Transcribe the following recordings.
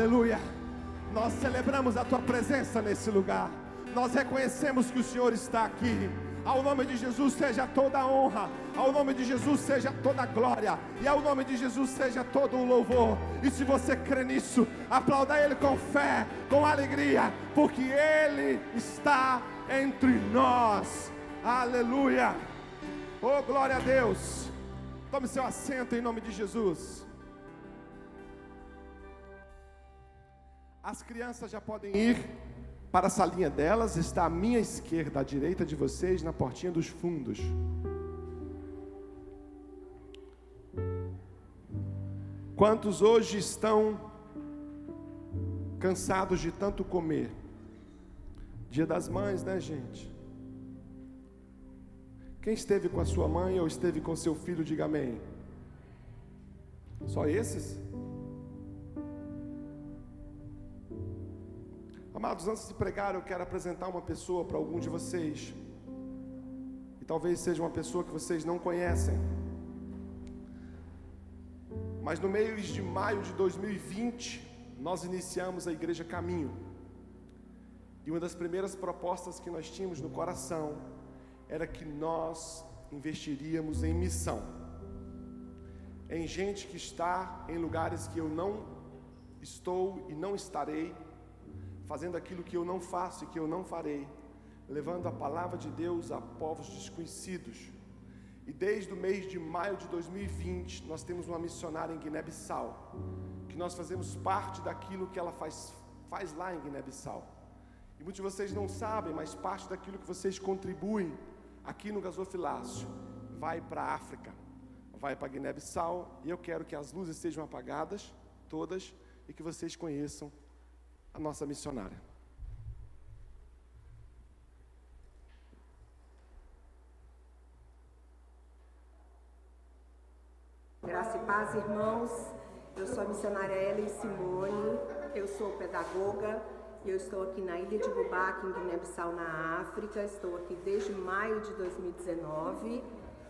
Aleluia. Nós celebramos a tua presença nesse lugar. Nós reconhecemos que o Senhor está aqui. Ao nome de Jesus seja toda a honra, ao nome de Jesus seja toda a glória, e ao nome de Jesus seja todo o louvor. E se você crê nisso, aplauda Ele com fé, com alegria, porque Ele está entre nós. Aleluia. Oh, glória a Deus. Tome seu assento em nome de Jesus. As crianças já podem ir para a salinha delas, está à minha esquerda, à direita de vocês, na portinha dos fundos. Quantos hoje estão cansados de tanto comer? Dia das mães, né, gente? Quem esteve com a sua mãe ou esteve com seu filho, diga amém. Só esses? Amados, antes de pregar, eu quero apresentar uma pessoa para algum de vocês. E talvez seja uma pessoa que vocês não conhecem. Mas no mês de maio de 2020, nós iniciamos a Igreja Caminho. E uma das primeiras propostas que nós tínhamos no coração era que nós investiríamos em missão. Em gente que está em lugares que eu não estou e não estarei fazendo aquilo que eu não faço e que eu não farei, levando a palavra de Deus a povos desconhecidos. E desde o mês de maio de 2020, nós temos uma missionária em Guiné-Bissau, que nós fazemos parte daquilo que ela faz, faz lá em Guiné-Bissau. E muitos de vocês não sabem, mas parte daquilo que vocês contribuem aqui no gasofilácio vai para a África, vai para Guiné-Bissau, e eu quero que as luzes sejam apagadas, todas, e que vocês conheçam a nossa missionária. Graça e paz, irmãos. Eu sou a missionária Ellen Simone, eu sou pedagoga e eu estou aqui na ilha de Bubaque, em Guiné-Bissau, na África. Estou aqui desde maio de 2019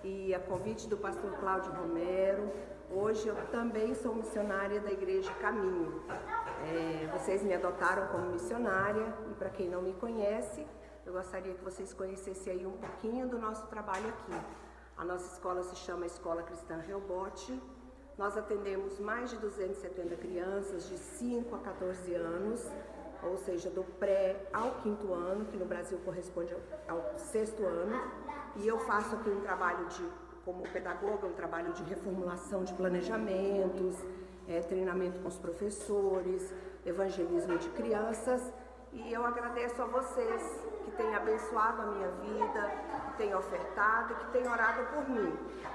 e a convite do pastor Cláudio Romero, Hoje eu também sou missionária da Igreja Caminho. É, vocês me adotaram como missionária e para quem não me conhece, eu gostaria que vocês conhecessem aí um pouquinho do nosso trabalho aqui. A nossa escola se chama Escola Cristã Reobote. Nós atendemos mais de 270 crianças de 5 a 14 anos, ou seja, do pré ao quinto ano, que no Brasil corresponde ao sexto ano. E eu faço aqui um trabalho de como pedagoga, um trabalho de reformulação de planejamentos, é, treinamento com os professores, evangelismo de crianças. E eu agradeço a vocês que têm abençoado a minha vida, que têm ofertado que têm orado por mim.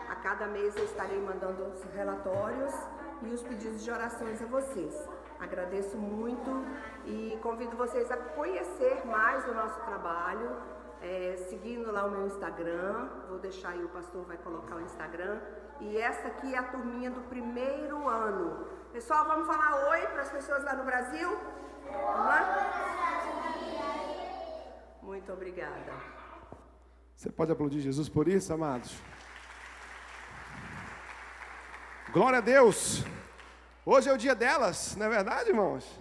A cada mês eu estarei mandando os relatórios e os pedidos de orações a vocês. Agradeço muito e convido vocês a conhecer mais o nosso trabalho, é, seguindo lá o meu Instagram. Vou deixar aí, o pastor vai colocar o Instagram. E essa aqui é a turminha do primeiro ano. Pessoal, vamos falar oi para as pessoas lá no Brasil? Lá? Muito obrigada. Você pode aplaudir Jesus por isso, amados? Glória a Deus! Hoje é o dia delas, não é verdade, irmãos?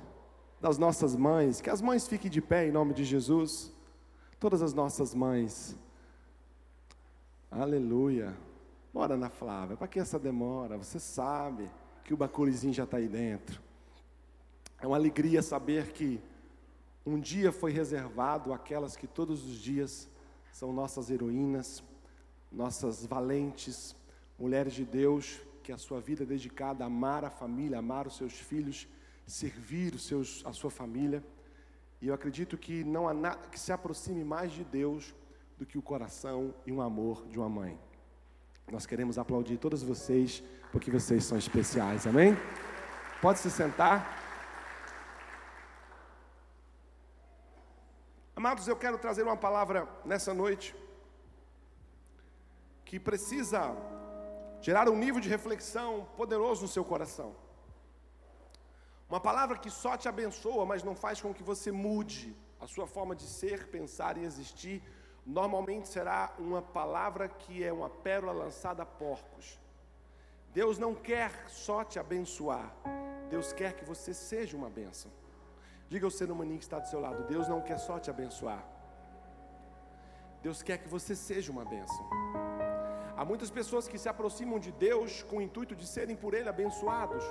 Das nossas mães. Que as mães fiquem de pé em nome de Jesus todas as nossas mães. Aleluia. Bora na Flávia, para que essa demora? Você sabe que o bacurizinho já está aí dentro. É uma alegria saber que um dia foi reservado aquelas que todos os dias são nossas heroínas, nossas valentes, mulheres de Deus, que a sua vida é dedicada a amar a família, amar os seus filhos, servir os seus, a sua família. E eu acredito que não há nada que se aproxime mais de Deus do que o coração e o amor de uma mãe. Nós queremos aplaudir todos vocês, porque vocês são especiais, amém? Pode se sentar. Amados, eu quero trazer uma palavra nessa noite que precisa gerar um nível de reflexão poderoso no seu coração. Uma palavra que só te abençoa, mas não faz com que você mude a sua forma de ser, pensar e existir. Normalmente será uma palavra que é uma pérola lançada a porcos. Deus não quer só te abençoar, Deus quer que você seja uma bênção. Diga ao ser humaninho que está do seu lado: Deus não quer só te abençoar, Deus quer que você seja uma bênção. Há muitas pessoas que se aproximam de Deus com o intuito de serem por Ele abençoados,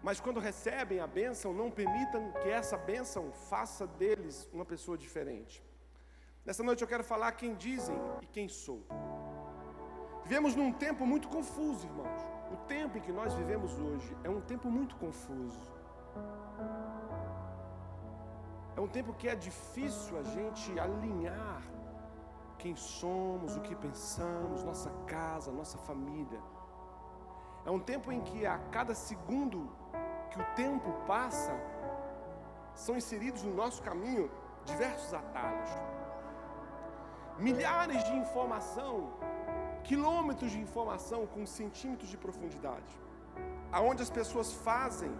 mas quando recebem a bênção, não permitam que essa bênção faça deles uma pessoa diferente. Nessa noite eu quero falar quem dizem e quem sou. Vivemos num tempo muito confuso, irmãos. O tempo em que nós vivemos hoje é um tempo muito confuso. É um tempo que é difícil a gente alinhar quem somos, o que pensamos, nossa casa, nossa família. É um tempo em que a cada segundo que o tempo passa, são inseridos no nosso caminho diversos atalhos. Milhares de informação, quilômetros de informação com centímetros de profundidade, aonde as pessoas fazem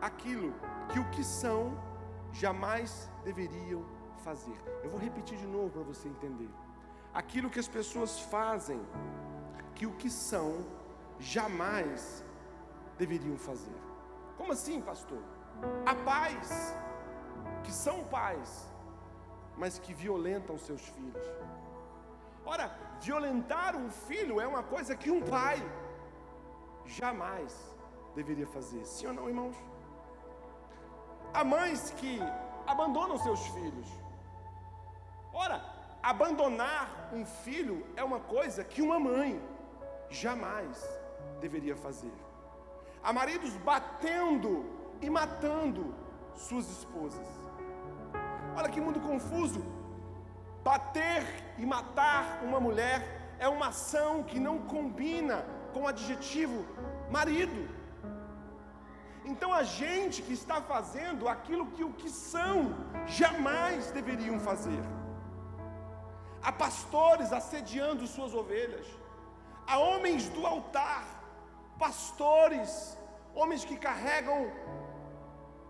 aquilo que o que são jamais deveriam fazer. Eu vou repetir de novo para você entender. Aquilo que as pessoas fazem, que o que são, jamais deveriam fazer. Como assim, pastor? Há pais que são pais, mas que violentam seus filhos. Ora, violentar um filho é uma coisa que um pai jamais deveria fazer. Sim ou não, irmãos? Há mães que abandonam seus filhos. Ora, abandonar um filho é uma coisa que uma mãe jamais deveria fazer. Há maridos batendo e matando suas esposas. Olha que mundo confuso. Bater e matar uma mulher é uma ação que não combina com o adjetivo marido. Então a gente que está fazendo aquilo que o que são jamais deveriam fazer. Há pastores assediando suas ovelhas. Há homens do altar, pastores, homens que carregam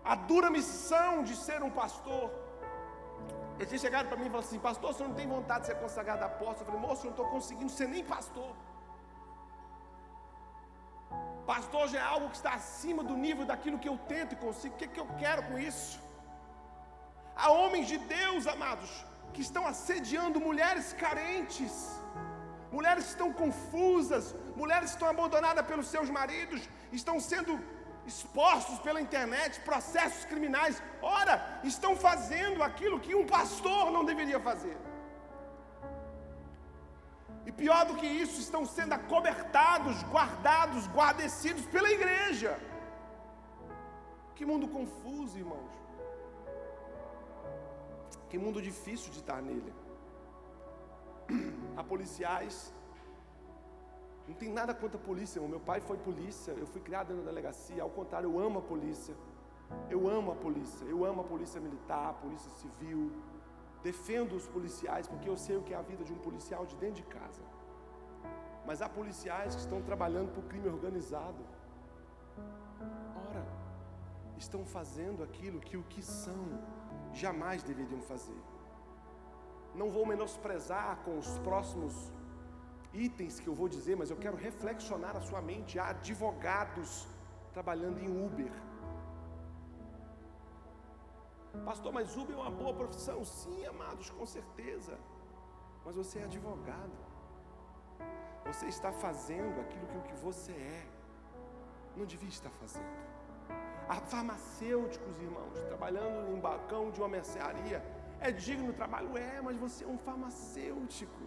a dura missão de ser um pastor. Eles chegado para mim e falaram assim: Pastor, você não tem vontade de ser consagrado apóstolo? Eu falei: Moço, eu não estou conseguindo ser nem pastor. Pastor já é algo que está acima do nível daquilo que eu tento e consigo. O que, é que eu quero com isso? Há homens de Deus, amados, que estão assediando mulheres carentes, mulheres que estão confusas, mulheres que estão abandonadas pelos seus maridos, estão sendo expostos pela internet, processos criminais. Ora, estão fazendo aquilo que um pastor não deveria fazer. E pior do que isso, estão sendo acobertados, guardados, guardecidos pela igreja. Que mundo confuso, irmãos. Que mundo difícil de estar nele. Há policiais. Não tem nada contra a polícia. Meu pai foi polícia, eu fui criado na delegacia. Ao contrário, eu amo a polícia. Eu amo a polícia. Eu amo a polícia militar, a polícia civil defendo os policiais, porque eu sei o que é a vida de um policial de dentro de casa. Mas há policiais que estão trabalhando para o crime organizado. Ora, estão fazendo aquilo que o que são jamais deveriam fazer. Não vou menosprezar com os próximos itens que eu vou dizer, mas eu quero reflexionar a sua mente. Há advogados trabalhando em Uber Pastor, mas Uber é uma boa profissão? Sim, amados, com certeza. Mas você é advogado. Você está fazendo aquilo que o que você é não devia estar fazendo. Há farmacêuticos, irmãos, trabalhando em balcão de uma mercearia. É digno o trabalho? É, mas você é um farmacêutico.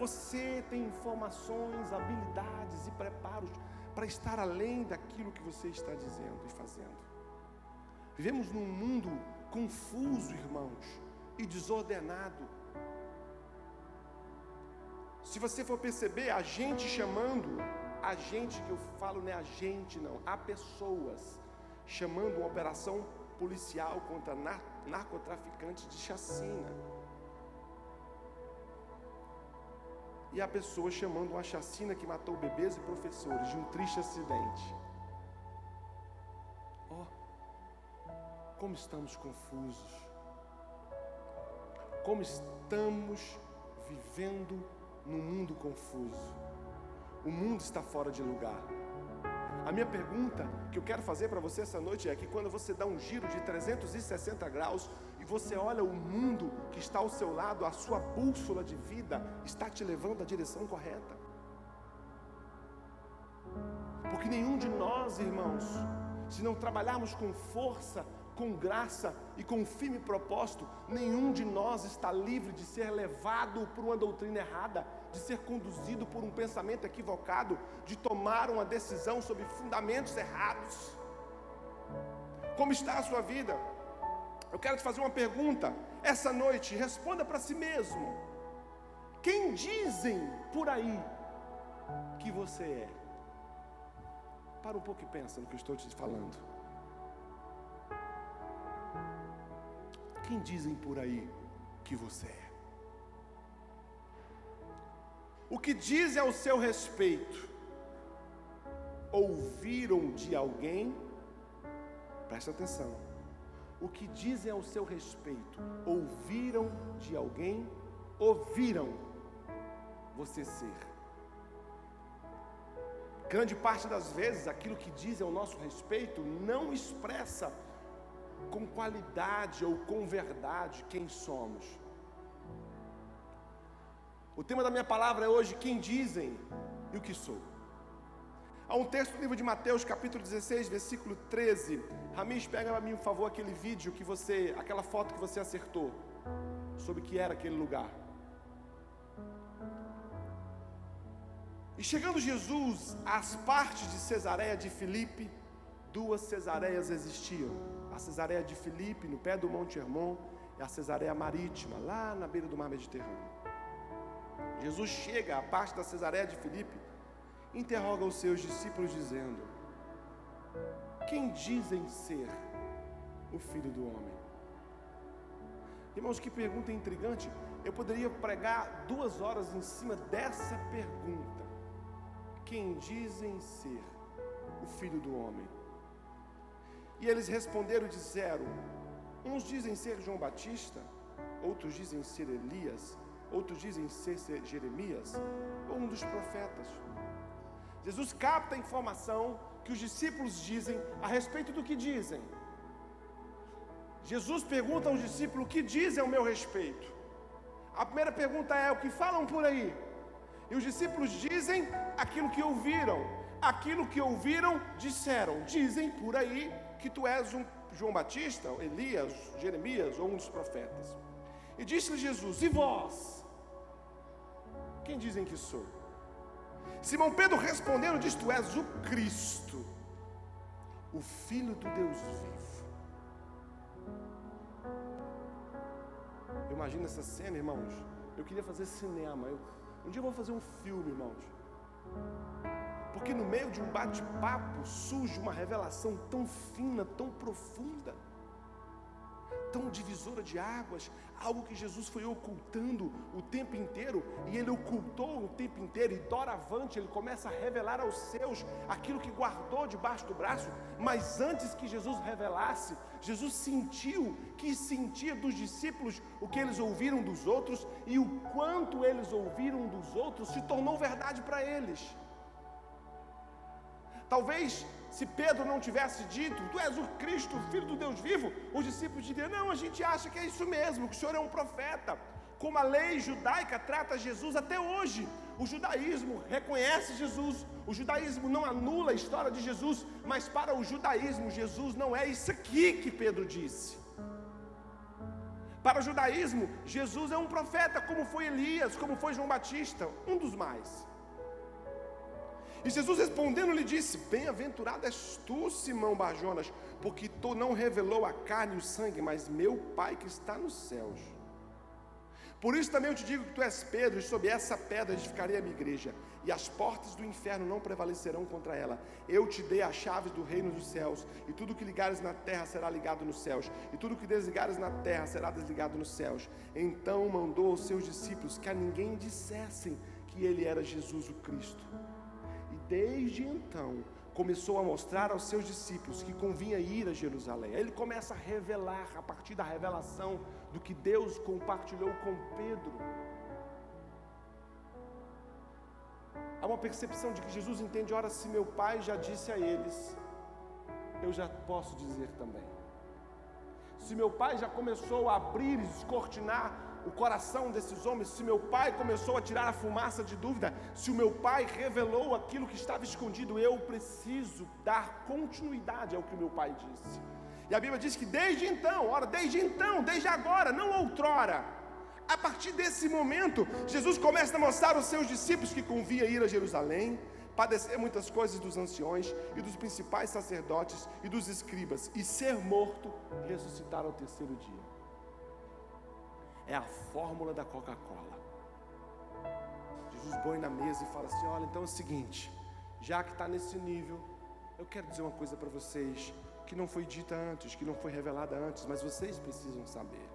Você tem informações, habilidades e preparos para estar além daquilo que você está dizendo e fazendo. Vivemos num mundo confuso, irmãos, e desordenado. Se você for perceber, a gente chamando, a gente que eu falo não é a gente, não, há pessoas chamando uma operação policial contra narcotraficantes de chacina. E há pessoas chamando uma chacina que matou bebês e professores de um triste acidente. Como estamos confusos. Como estamos vivendo num mundo confuso. O mundo está fora de lugar. A minha pergunta que eu quero fazer para você essa noite é que quando você dá um giro de 360 graus você olha o mundo que está ao seu lado, a sua bússola de vida está te levando à direção correta. Porque nenhum de nós, irmãos, se não trabalharmos com força, com graça e com firme propósito, nenhum de nós está livre de ser levado por uma doutrina errada, de ser conduzido por um pensamento equivocado, de tomar uma decisão sobre fundamentos errados. Como está a sua vida? Eu quero te fazer uma pergunta essa noite, responda para si mesmo. Quem dizem por aí que você é? Para um pouco e pensa no que eu estou te falando. Quem dizem por aí que você é? O que dizem ao seu respeito? Ouviram de alguém? Presta atenção. O que dizem ao seu respeito? Ouviram de alguém? Ouviram você ser. Grande parte das vezes, aquilo que dizem ao nosso respeito não expressa com qualidade ou com verdade quem somos. O tema da minha palavra é hoje quem dizem e o que sou. Há um texto no livro de Mateus, capítulo 16, versículo 13. Ramis, pega para mim, por favor, aquele vídeo que você, aquela foto que você acertou sobre o que era aquele lugar. E chegando Jesus às partes de Cesareia de Filipe, duas Cesareias existiam a Cesareia de Filipe, no pé do Monte Hermon, e a Cesareia Marítima, lá na beira do mar Mediterrâneo. Jesus chega à parte da Cesareia de Filipe, interroga os seus discípulos, dizendo: Quem dizem ser o filho do homem? Irmãos, que pergunta intrigante. Eu poderia pregar duas horas em cima dessa pergunta. Quem dizem ser o filho do homem? E eles responderam e disseram: Uns dizem ser João Batista, outros dizem ser Elias, outros dizem ser, Jeremias, ou um dos profetas. Jesus capta a informação que os discípulos dizem a respeito do que dizem. Jesus pergunta aos discípulos o que dizem ao meu respeito. A primeira pergunta é: o que falam por aí? E os discípulos dizem aquilo que ouviram. Aquilo que ouviram, disseram. Dizem por aí que tu és um João Batista, Elias, Jeremias ou um dos profetas. E disse-lhe Jesus: E vós? Quem dizem que sou? Simão Pedro respondendo, diz: Tu és o Cristo, o Filho do Deus vivo. Eu imagino essa cena, irmãos. Eu queria fazer cinema. Eu, um dia eu vou fazer um filme, irmãos. Porque no meio de um bate-papo surge uma revelação tão fina, tão profunda, tão divisora de águas, algo que Jesus foi ocultando o tempo inteiro, e ele ocultou o tempo inteiro, e doravante ele começa a revelar aos seus aquilo que guardou debaixo do braço, mas antes que Jesus revelasse, Jesus sentiu que sentia dos discípulos o que eles ouviram dos outros, e o quanto eles ouviram dos outros se tornou verdade para eles. Talvez se Pedro não tivesse dito, Tu és o Cristo, o Filho do Deus vivo, os discípulos diriam: Não, a gente acha que é isso mesmo, que o Senhor é um profeta. Como a lei judaica trata Jesus até hoje. O judaísmo reconhece Jesus, o judaísmo não anula a história de Jesus, mas para o judaísmo, Jesus não é isso aqui que Pedro disse. Para o judaísmo, Jesus é um profeta, como foi Elias, como foi João Batista, um dos mais. E Jesus respondendo lhe disse: Bem-aventurado és tu, Simão Barjonas, porque tu não revelou a carne e o sangue, mas meu Pai que está nos céus. Por isso também eu te digo que tu és Pedro, e sob essa pedra edificarei a minha igreja, e as portas do inferno não prevalecerão contra ela. Eu te dei as chaves do reino dos céus, e tudo que ligares na terra será ligado nos céus, e tudo que desligares na terra será desligado nos céus. Então mandou aos seus discípulos que a ninguém dissessem que ele era Jesus o Cristo desde então começou a mostrar aos seus discípulos que convinha ir a Jerusalém. Ele começa a revelar, a partir da revelação do que Deus compartilhou com Pedro. Há uma percepção de que Jesus entende, ora, se meu pai já disse a eles, eu já posso dizer também. Se meu pai já começou a abrir e descortinar o coração desses homens, se meu pai começou a tirar a fumaça de dúvida, se o meu pai revelou aquilo que estava escondido, eu preciso dar continuidade ao que meu pai disse. E a Bíblia diz que desde então, ora, desde então, desde agora, não outrora, a partir desse momento, Jesus começa a mostrar aos seus discípulos que convia ir a Jerusalém, padecer muitas coisas dos anciões e dos principais sacerdotes e dos escribas, e ser morto ressuscitar ao terceiro dia. É a fórmula da Coca-Cola. Jesus põe na mesa e fala assim: Olha, então é o seguinte, já que está nesse nível, eu quero dizer uma coisa para vocês que não foi dita antes, que não foi revelada antes, mas vocês precisam saber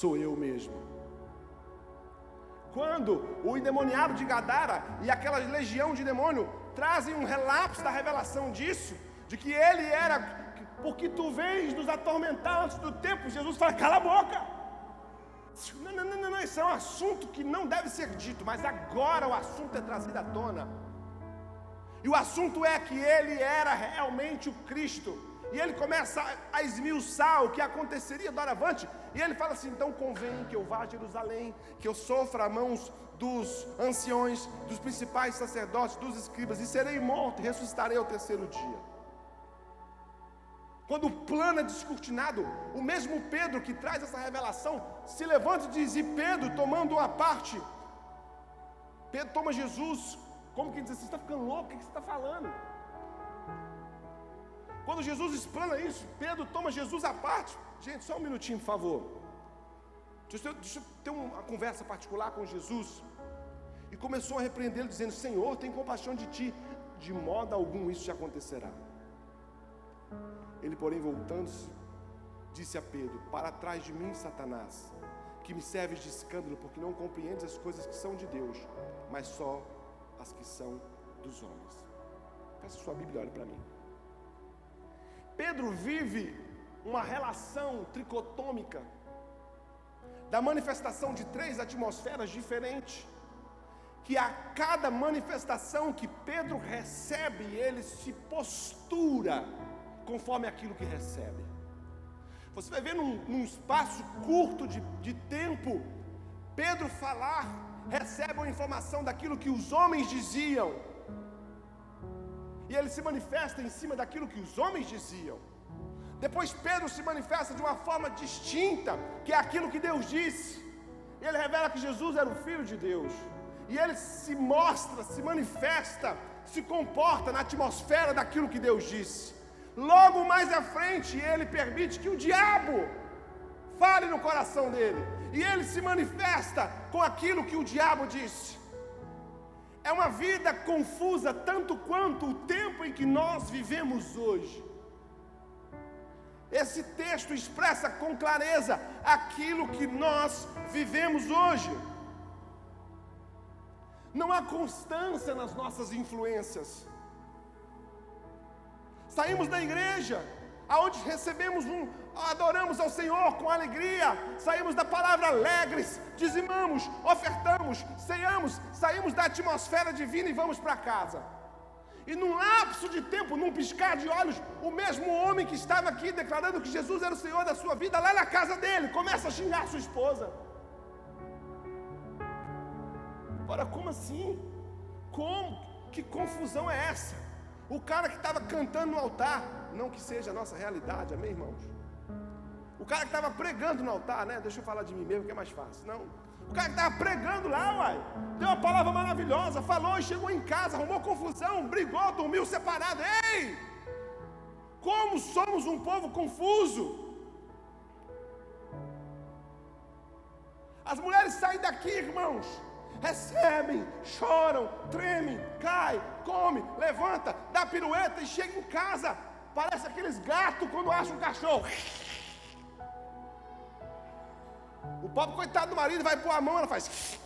sou eu mesmo. Quando o endemoniado de Gadara e aquela legião de demônio trazem um relapso da revelação disso, de que ele era, porque tu vens nos atormentar antes do tempo, Jesus fala: cala a boca. Não, não, não, não, isso é um assunto que não deve ser dito, mas agora o assunto é trazido à tona. E o assunto é que ele era realmente o Cristo. E ele começa a esmiuçar o que aconteceria do Aravante. E ele fala assim: então convém que eu vá a Jerusalém, que eu sofra a mãos dos anciões, dos principais sacerdotes, dos escribas, e serei morto e ressuscitarei ao terceiro dia. Quando o plano é descortinado, o mesmo Pedro que traz essa revelação se levanta e diz: E Pedro, tomando uma parte, Pedro toma Jesus, como que diz assim: Você está ficando louco? O que você está falando? Quando Jesus explana isso, Pedro toma Jesus à parte. Gente, só um minutinho, por favor. Deixa eu, deixa eu ter uma conversa particular com Jesus. E começou a repreendê-lo, dizendo: Senhor, tem compaixão de ti. De modo algum isso te acontecerá. Ele, porém, voltando-se, disse a Pedro: Para trás de mim, Satanás, que me serves de escândalo, porque não compreendes as coisas que são de Deus, mas só as que são dos homens. Peça sua Bíblia, olhe para mim. Pedro vive uma relação tricotômica da manifestação de três atmosferas diferentes, que a cada manifestação que Pedro recebe, ele se postura conforme aquilo que recebe. Você vai ver num, num espaço curto de, de tempo, Pedro falar, recebe uma informação daquilo que os homens diziam, e ele se manifesta em cima daquilo que os homens diziam. Depois Pedro se manifesta de uma forma distinta, que é aquilo que Deus disse. Ele revela que Jesus era o Filho de Deus. E ele se mostra, se manifesta, se comporta na atmosfera daquilo que Deus disse. Logo mais à frente, ele permite que o diabo fale no coração dele. E ele se manifesta com aquilo que o diabo disse. É uma vida confusa tanto quanto o tempo em que nós vivemos hoje. Esse texto expressa com clareza aquilo que nós vivemos hoje. Não há constância nas nossas influências. Saímos da igreja, aonde recebemos um, adoramos ao Senhor com alegria, saímos da palavra alegres, dizimamos, ofertamos, ceamos, saímos da atmosfera divina e vamos para casa. E num lapso de tempo, num piscar de olhos, o mesmo homem que estava aqui declarando que Jesus era o Senhor da sua vida, lá na casa dele, começa a xingar sua esposa. Ora, como assim? Como? Que confusão é essa? O cara que estava cantando no altar, não que seja a nossa realidade, amém, irmãos? O cara que estava pregando no altar, né? Deixa eu falar de mim mesmo que é mais fácil. Não. O cara que estava pregando lá, uai, deu uma palavra maravilhosa, falou, chegou em casa, arrumou confusão, brigou, dormiu separado. Ei! Como somos um povo confuso. As mulheres saem daqui, irmãos, recebem, choram, tremem, cai, come, levanta, dá pirueta e chega em casa. Parece aqueles gatos quando acham um cachorro. O pobre coitado do marido vai pôr a mão, ela faz.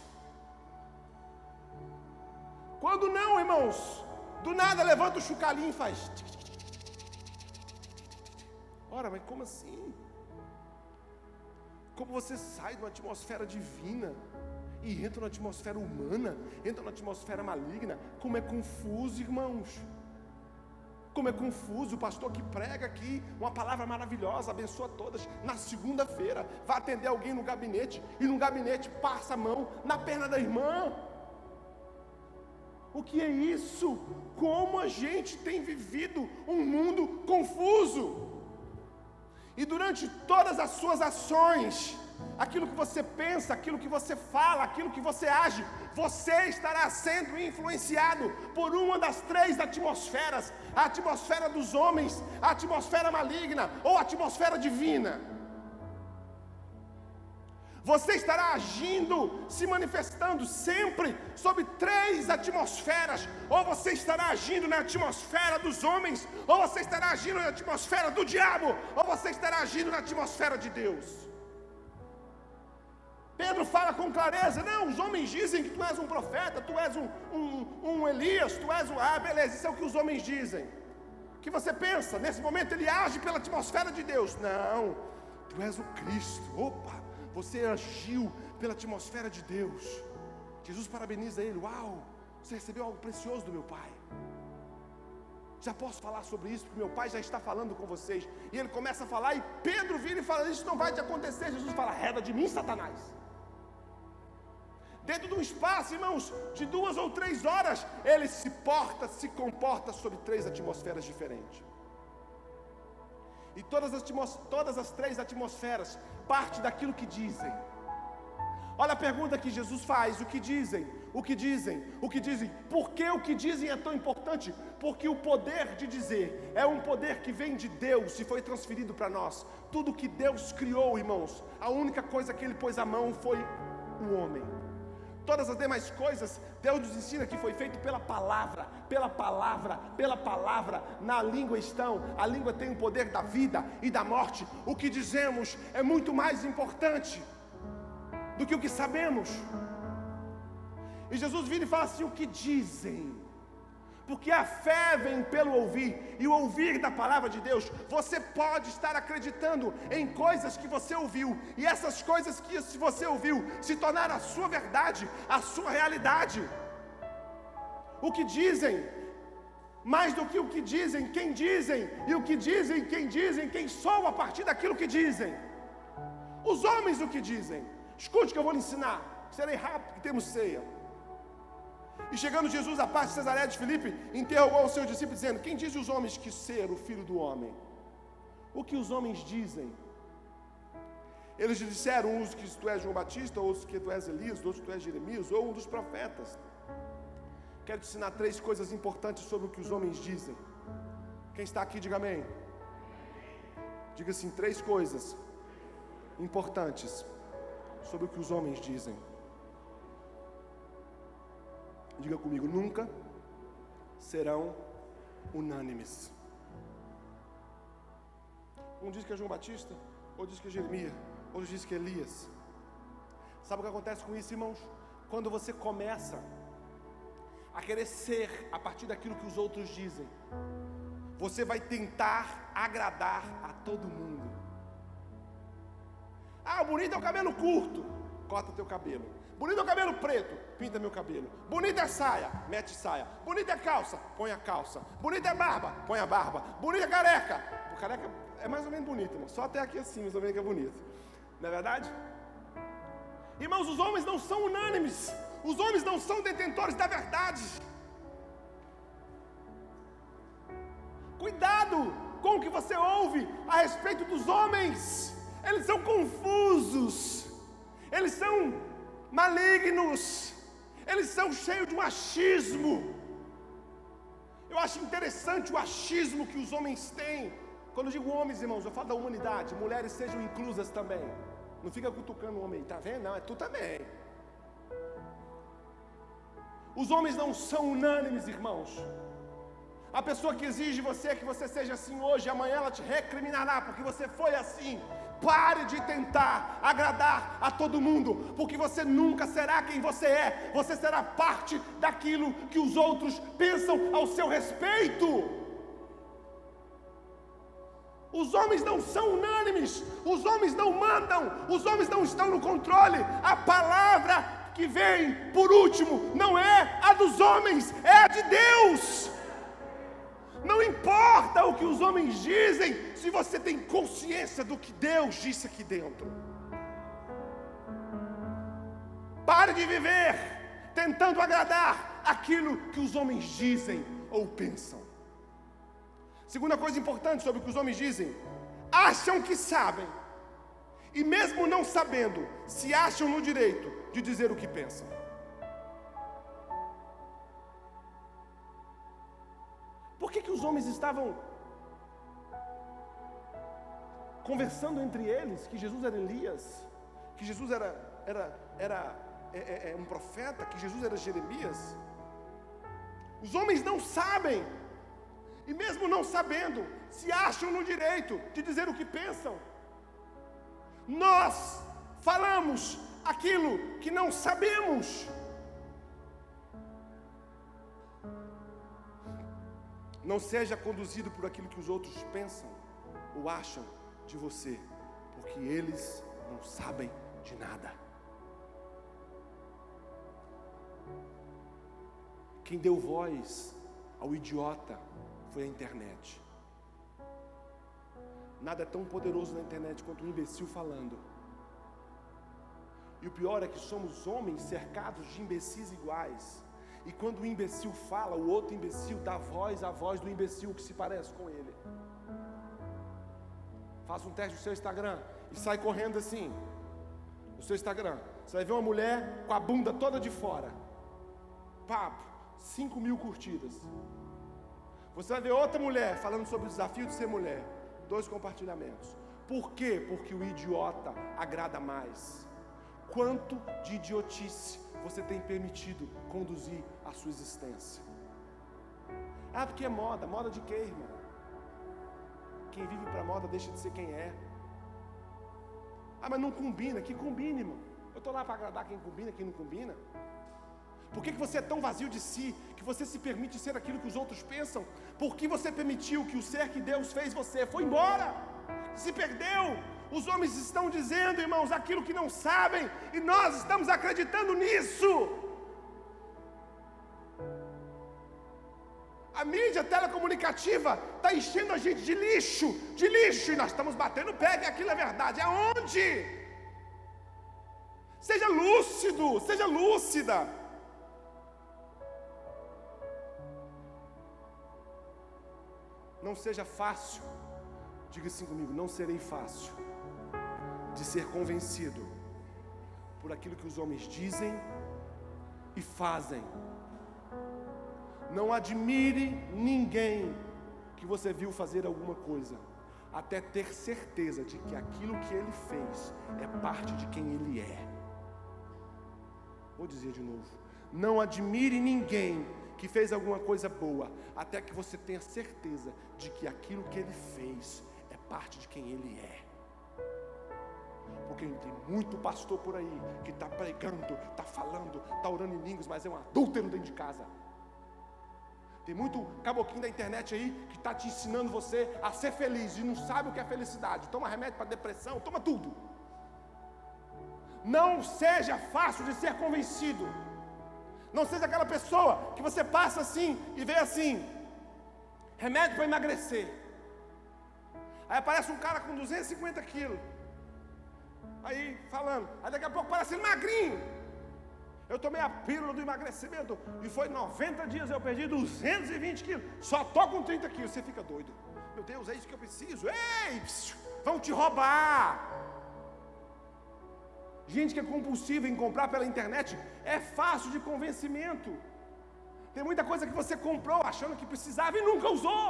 Quando não, irmãos, do nada levanta o chucalinho e faz. Ora, mas como assim? Como você sai de uma atmosfera divina e entra na atmosfera humana, entra na atmosfera maligna. Como é confuso, irmãos. Como é confuso, o pastor que prega aqui uma palavra maravilhosa, abençoa todas. Na segunda-feira, vai atender alguém no gabinete e no gabinete passa a mão na perna da irmã. O que é isso? Como a gente tem vivido um mundo confuso. E durante todas as suas ações, aquilo que você pensa, aquilo que você fala, aquilo que você age, você estará sendo influenciado por uma das três atmosferas: a atmosfera dos homens, a atmosfera maligna ou a atmosfera divina. Você estará agindo, se manifestando sempre sob três atmosferas. Ou você estará agindo na atmosfera dos homens, ou você estará agindo na atmosfera do diabo, ou você estará agindo na atmosfera de Deus. Pedro fala com clareza: não, os homens dizem que tu és um profeta, tu és um, um, um Elias, tu és um. Ah, beleza, isso é o que os homens dizem. O que você pensa? Nesse momento ele age pela atmosfera de Deus. Não, tu és o Cristo. Opa, você agiu pela atmosfera de Deus. Jesus parabeniza ele: Uau, você recebeu algo precioso do meu Pai. Já posso falar sobre isso, porque meu pai já está falando com vocês. E ele começa a falar, e Pedro vira e fala: Isso não vai te acontecer. Jesus fala: Reda de mim, Satanás dentro de um espaço, irmãos, de duas ou três horas, ele se porta, se comporta sobre três atmosferas diferentes. E todas as, todas as três atmosferas parte daquilo que dizem. Olha a pergunta que Jesus faz: o que dizem? O que dizem? O que dizem? Por que o que dizem é tão importante? Porque o poder de dizer é um poder que vem de Deus e foi transferido para nós. Tudo que Deus criou, irmãos, a única coisa que Ele pôs a mão foi o homem. Todas as demais coisas, Deus nos ensina que foi feito pela palavra, pela palavra, pela palavra. Na língua estão, a língua tem o poder da vida e da morte. O que dizemos é muito mais importante do que o que sabemos. E Jesus vira e fala assim: o que dizem? Porque a fé vem pelo ouvir, e o ouvir da palavra de Deus, você pode estar acreditando em coisas que você ouviu, e essas coisas que você ouviu se tornaram a sua verdade, a sua realidade. O que dizem, mais do que o que dizem, quem dizem, e o que dizem, quem dizem, quem sou a partir daquilo que dizem. Os homens o que dizem. Escute que eu vou lhe ensinar. Serei rápido, que temos ceia. E chegando Jesus a parte de Cesaré de Filipe, interrogou os seus discípulos, dizendo: Quem diz os homens que ser o filho do homem? O que os homens dizem? Eles disseram, uns que tu és João Batista, outros que tu és Elias, outros que tu és Jeremias, ou um dos profetas. Quero te ensinar três coisas importantes sobre o que os homens dizem. Quem está aqui, diga amém. Diga assim: três coisas importantes sobre o que os homens dizem. Diga comigo, nunca serão unânimes. Um diz que é João Batista, outro diz que é Jeremias, outro diz que é Elias. Sabe o que acontece com isso, irmãos? Quando você começa a querer ser a partir daquilo que os outros dizem, você vai tentar agradar a todo mundo. Ah, bonito é o cabelo curto, corta teu cabelo. Bonito é o cabelo preto, pinta meu cabelo. Bonita é saia, mete saia. Bonita é calça, põe a calça. Bonita é barba, põe a barba. Bonita é careca. O careca é mais ou menos bonito. Só até aqui assim, mais ou menos que é bonito. Não é verdade? Irmãos, os homens não são unânimes. Os homens não são detentores da verdade. Cuidado com o que você ouve a respeito dos homens. Eles são confusos. Eles são malignos, eles são cheios de um achismo. Eu acho interessante o achismo que os homens têm. Quando eu digo homens, irmãos, eu falo da humanidade, mulheres sejam inclusas também. Não fica cutucando o homem, tá vendo? Não, é tu também. Os homens não são unânimes, irmãos. A pessoa que exige você que você seja assim hoje, amanhã ela te recriminará porque você foi assim. Pare de tentar agradar a todo mundo, porque você nunca será quem você é, você será parte daquilo que os outros pensam ao seu respeito. Os homens não são unânimes, os homens não mandam, os homens não estão no controle. A palavra que vem por último não é a dos homens, é a de Deus. Não importa o que os homens dizem, se você tem consciência do que Deus disse aqui dentro. Pare de viver tentando agradar aquilo que os homens dizem ou pensam. Segunda coisa importante sobre o que os homens dizem: acham que sabem, e mesmo não sabendo, se acham no direito de dizer o que pensam. Por que, que os homens estavam conversando entre eles que Jesus era Elias, que Jesus era, era, era é, é, é um profeta, que Jesus era Jeremias? Os homens não sabem, e mesmo não sabendo, se acham no direito de dizer o que pensam. Nós falamos aquilo que não sabemos. Não seja conduzido por aquilo que os outros pensam ou acham de você, porque eles não sabem de nada. Quem deu voz ao idiota foi a internet. Nada é tão poderoso na internet quanto um imbecil falando. E o pior é que somos homens cercados de imbecis iguais. E quando o imbecil fala, o outro imbecil dá voz à voz do imbecil que se parece com ele. Faça um teste no seu Instagram e sai correndo assim. No seu Instagram. Você vai ver uma mulher com a bunda toda de fora. Papo, 5 mil curtidas. Você vai ver outra mulher falando sobre o desafio de ser mulher. Dois compartilhamentos. Por quê? Porque o idiota agrada mais. Quanto de idiotice você tem permitido conduzir a sua existência? Ah, porque é moda. Moda de quê, irmão? Quem vive para moda deixa de ser quem é. Ah, mas não combina. Que combine, irmão. Eu estou lá para agradar quem combina, quem não combina. Por que, que você é tão vazio de si, que você se permite ser aquilo que os outros pensam? Por que você permitiu que o ser que Deus fez você foi embora? Se perdeu, os homens estão dizendo, irmãos, aquilo que não sabem, e nós estamos acreditando nisso. A mídia telecomunicativa está enchendo a gente de lixo, de lixo, e nós estamos batendo pé que aquilo é verdade. Aonde? Seja lúcido, seja lúcida. Não seja fácil, diga assim comigo: não serei fácil de ser convencido por aquilo que os homens dizem e fazem. Não admire ninguém que você viu fazer alguma coisa, até ter certeza de que aquilo que ele fez é parte de quem ele é. Vou dizer de novo: não admire ninguém que fez alguma coisa boa, até que você tenha certeza de que aquilo que ele fez é parte de quem ele é. Porque tem muito pastor por aí que está pregando, está falando, está orando em línguas, mas é um adúltero dentro de casa. Tem muito caboquinho da internet aí que está te ensinando você a ser feliz e não sabe o que é felicidade. Toma remédio para depressão, toma tudo. Não seja fácil de ser convencido. Não seja aquela pessoa que você passa assim e vê assim: remédio para emagrecer. Aí aparece um cara com 250 quilos. Aí falando, aí daqui a pouco parece magrinho. Eu tomei a pílula do emagrecimento e foi 90 dias eu perdi 220 quilos. Só tô com 30 quilos. Você fica doido. Meu Deus, é isso que eu preciso. Ei, psiu, vão te roubar. Gente que é compulsiva em comprar pela internet é fácil de convencimento. Tem muita coisa que você comprou achando que precisava e nunca usou.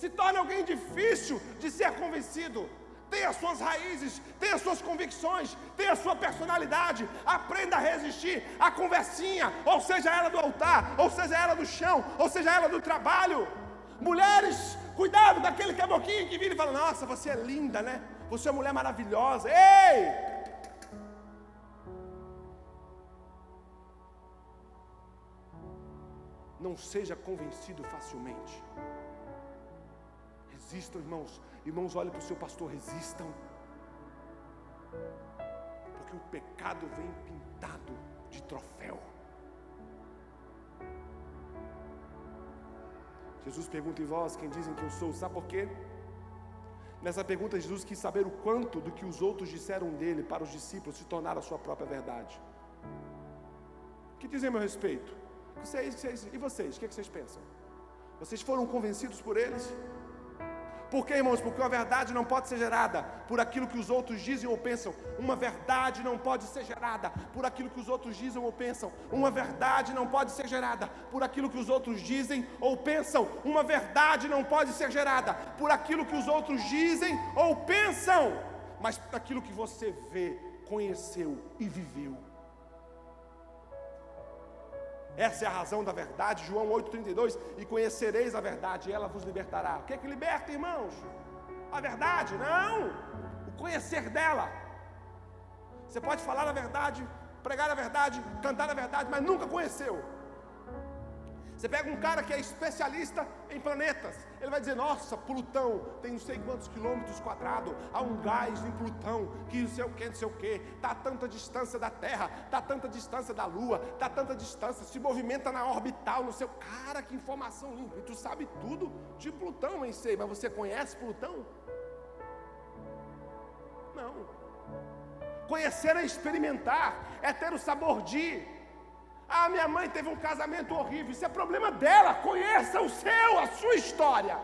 Se torna alguém difícil de ser convencido. Tem as suas raízes, tem as suas convicções, tem a sua personalidade. Aprenda a resistir à conversinha, ou seja ela do altar, ou seja ela do chão, ou seja ela do trabalho. Mulheres, cuidado daquele caboquinho que vira e fala: Nossa, você é linda, né? Você é mulher maravilhosa. Ei! Não seja convencido facilmente. Resistam, irmãos. Irmãos, olhem para o seu pastor, resistam. que o pecado vem pintado de troféu. Jesus pergunta em vós quem dizem que eu sou, sabe por quê? Nessa pergunta, Jesus quis saber o quanto do que os outros disseram dele para os discípulos se tornar a sua própria verdade. O que dizem a meu respeito? Vocês, vocês, e vocês, o que, é que vocês pensam? Vocês foram convencidos por eles? Por quê, irmãos? Porque uma verdade não pode ser gerada por aquilo que os outros dizem ou pensam. Uma verdade não pode ser gerada por aquilo que os outros dizem ou pensam. Uma verdade não pode ser gerada por aquilo que os outros dizem ou pensam. Uma verdade não pode ser gerada por aquilo que os outros dizem ou pensam, mas por aquilo que você vê, conheceu e viveu. Essa é a razão da verdade, João 8,32. E conhecereis a verdade, e ela vos libertará. O que é que liberta, irmãos? A verdade? Não! O conhecer dela. Você pode falar a verdade, pregar a verdade, cantar a verdade, mas nunca conheceu. Você pega um cara que é especialista em planetas, ele vai dizer: Nossa, Plutão tem não sei quantos quilômetros quadrados, há um gás em Plutão que não sei o que, não sei o que, está a tanta distância da Terra, está tanta distância da Lua, está tanta distância, se movimenta na orbital, não sei o cara, que informação limpa. E tu sabe tudo de Plutão em si, mas você conhece Plutão? Não. Conhecer é experimentar, é ter o sabor de. Ah, minha mãe teve um casamento horrível. Isso é problema dela. Conheça o seu, a sua história.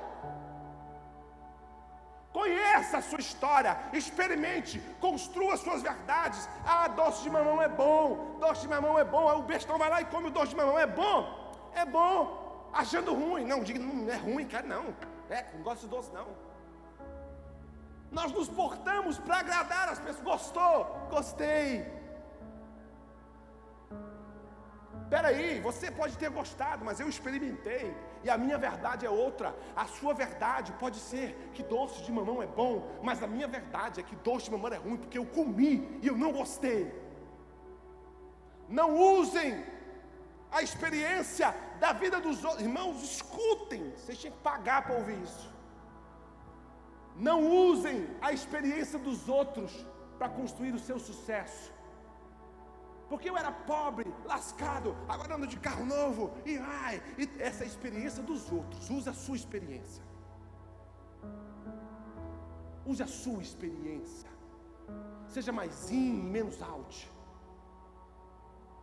Conheça a sua história, experimente, construa suas verdades. Ah, doce de mamão é bom, doce de mamão é bom. O bestão vai lá e come o doce de mamão, é bom? É bom, achando ruim. Não, diga, não é ruim, cara, não. É, não gosto de doce, não. Nós nos portamos para agradar as pessoas. Gostou? Gostei. Peraí, você pode ter gostado, mas eu experimentei, e a minha verdade é outra. A sua verdade pode ser que doce de mamão é bom, mas a minha verdade é que doce de mamão é ruim, porque eu comi e eu não gostei. Não usem a experiência da vida dos outros. Irmãos, escutem, vocês tinham que pagar para ouvir isso. Não usem a experiência dos outros para construir o seu sucesso porque eu era pobre, lascado, agora ando de carro novo, e ai, e essa é a experiência dos outros, use a sua experiência. Use a sua experiência. Seja mais in, menos out.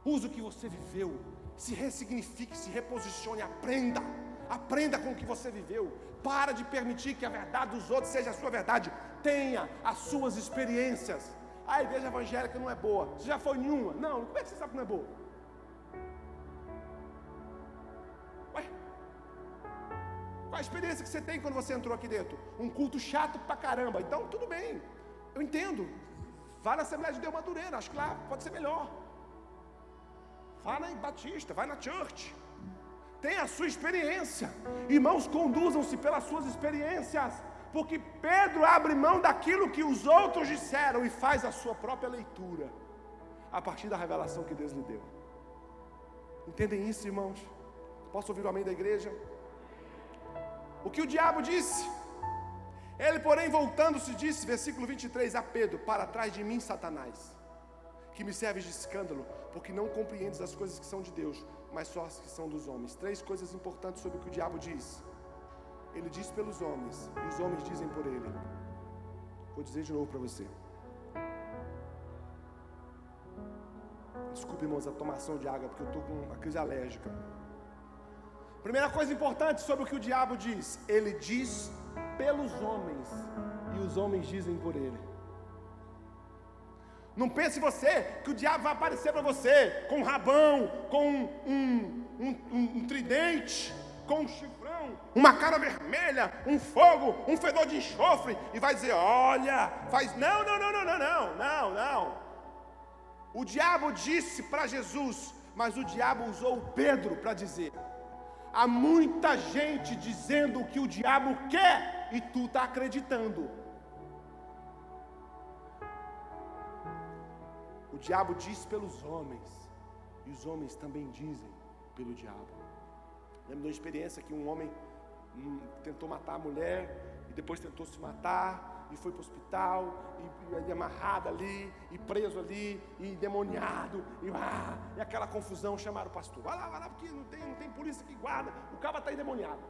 Use o que você viveu. Se ressignifique, se reposicione, aprenda. Aprenda com o que você viveu. Para de permitir que a verdade dos outros seja a sua verdade. Tenha as suas experiências a igreja evangélica não é boa. Você já foi nenhuma? Não, como é que você sabe que não é boa? Ué? Qual a experiência que você tem quando você entrou aqui dentro? Um culto chato pra caramba. Então, tudo bem. Eu entendo. Vá na Assembleia de Deus Madureira, acho que lá pode ser melhor. Vá na Batista, vai na church. Tenha a sua experiência. Irmãos, conduzam-se pelas suas experiências porque Pedro abre mão daquilo que os outros disseram e faz a sua própria leitura, a partir da revelação que Deus lhe deu. Entendem isso, irmãos? Posso ouvir o amém da igreja? O que o diabo disse? Ele, porém, voltando-se, disse, versículo 23, a Pedro: Para trás de mim, Satanás, que me serves de escândalo, porque não compreendes as coisas que são de Deus, mas só as que são dos homens. Três coisas importantes sobre o que o diabo diz. Ele diz pelos homens, e os homens dizem por ele. Vou dizer de novo para você. Desculpe, irmãos, a tomação de água, porque eu estou com uma crise alérgica. Primeira coisa importante sobre o que o diabo diz: ele diz pelos homens, e os homens dizem por ele. Não pense você que o diabo vai aparecer para você com um rabão, com um, um, um, um tridente, com um chifre uma cara vermelha, um fogo, um fedor de enxofre, e vai dizer: Olha, faz. Não, não, não, não, não, não, não, não. O diabo disse para Jesus, mas o diabo usou Pedro para dizer: Há muita gente dizendo o que o diabo quer e tu está acreditando. O diabo diz pelos homens, e os homens também dizem pelo diabo. Lembro de uma experiência que um homem tentou matar a mulher e depois tentou se matar. e foi para o hospital, e, e, amarrado ali, e preso ali, e demoniado, e, ah, e aquela confusão, chamaram o pastor, vai lá, vai lá, porque não tem, não tem polícia que guarda, o cara está endemoniado.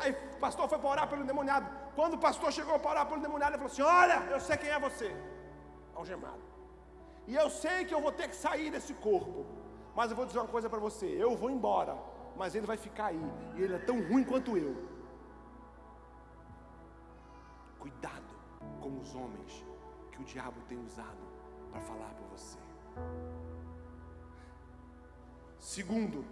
Aí o pastor foi para orar pelo endemoniado. Quando o pastor chegou para orar pelo endemoniado, ele falou assim: Olha, eu sei quem é você, algemado. E eu sei que eu vou ter que sair desse corpo. Mas eu vou dizer uma coisa para você: eu vou embora, mas ele vai ficar aí. E ele é tão ruim quanto eu. Cuidado com os homens que o diabo tem usado para falar para você. Segundo,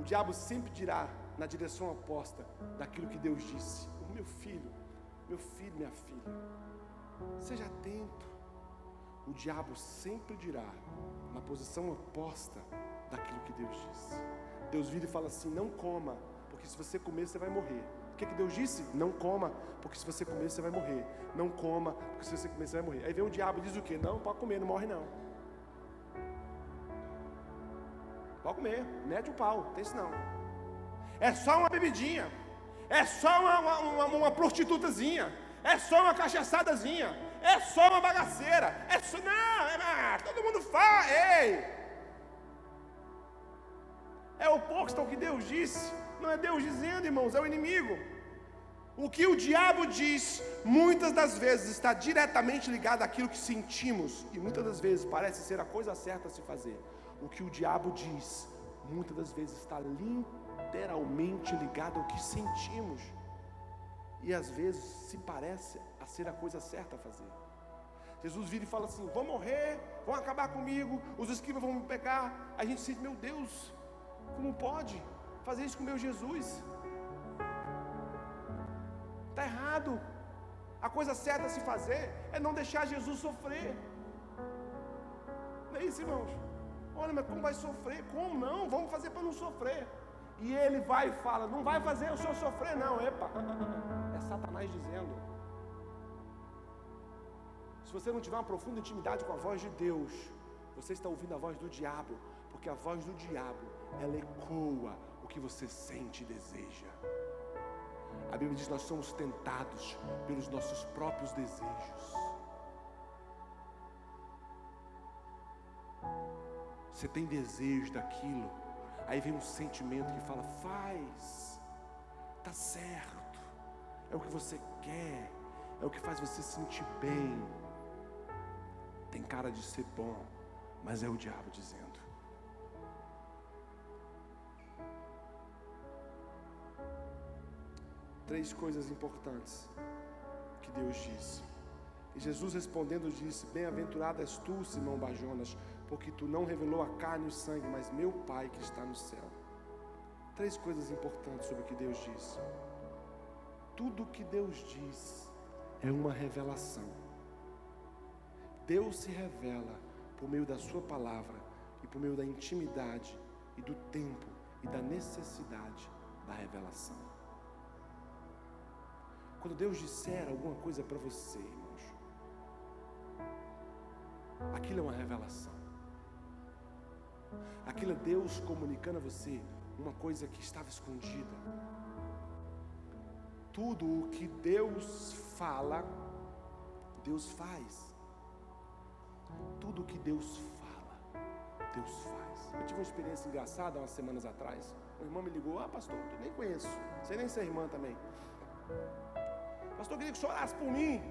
o diabo sempre dirá na direção oposta daquilo que Deus disse: O meu filho, meu filho, minha filha, seja atento. O diabo sempre dirá na posição oposta daquilo que Deus disse. Deus vira e fala assim: Não coma, porque se você comer, você vai morrer. O que, que Deus disse? Não coma, porque se você comer, você vai morrer. Não coma, porque se você comer, você vai morrer. Aí vem o diabo e diz o quê? Não, pode comer, não morre não. Pode comer, mete o pau, tem isso não. É só uma bebidinha, é só uma, uma, uma prostitutazinha, é só uma cachaçadazinha, é só uma bagaceira, é só. Não, é, todo mundo faz, ei! É o oposto que Deus disse. Não é Deus dizendo, irmãos, é o inimigo. O que o diabo diz, muitas das vezes está diretamente ligado àquilo que sentimos, e muitas das vezes parece ser a coisa certa a se fazer. O que o diabo diz, muitas das vezes está literalmente ligado ao que sentimos, e às vezes se parece a ser a coisa certa a fazer. Jesus vira e fala assim: Vou morrer, vão acabar comigo, os escribas vão me pegar. A gente diz: Meu Deus, como pode? fazer isso com meu Jesus. Está errado. A coisa certa a se fazer é não deixar Jesus sofrer. Não é isso, irmãos? Olha, mas como vai sofrer? Como não? Vamos fazer para não sofrer. E ele vai e fala: Não vai fazer o senhor sofrer, não. Epa, é Satanás dizendo. Se você não tiver uma profunda intimidade com a voz de Deus, você está ouvindo a voz do diabo, porque a voz do diabo, ela ecoa o que você sente e deseja. A Bíblia diz nós somos tentados pelos nossos próprios desejos. Você tem desejo daquilo, aí vem um sentimento que fala: faz, tá certo, é o que você quer, é o que faz você sentir bem. Tem cara de ser bom, mas é o diabo dizendo. Três coisas importantes que Deus disse. E Jesus respondendo disse: Bem-aventurado és tu, Simão Bajonas, porque tu não revelou a carne e o sangue, mas meu Pai que está no céu. Três coisas importantes sobre o que Deus disse. Tudo o que Deus diz é uma revelação. Deus se revela por meio da Sua palavra e por meio da intimidade e do tempo e da necessidade da revelação. Quando Deus disser alguma coisa para você, irmãos, aquilo é uma revelação. Aquilo é Deus comunicando a você uma coisa que estava escondida. Tudo o que Deus fala, Deus faz. Tudo o que Deus fala, Deus faz. Eu tive uma experiência engraçada umas semanas atrás. Uma irmã me ligou: Ah, pastor, eu nem conheço. Sei nem ser irmã também. Pastor, eu queria que senhor orasse por mim.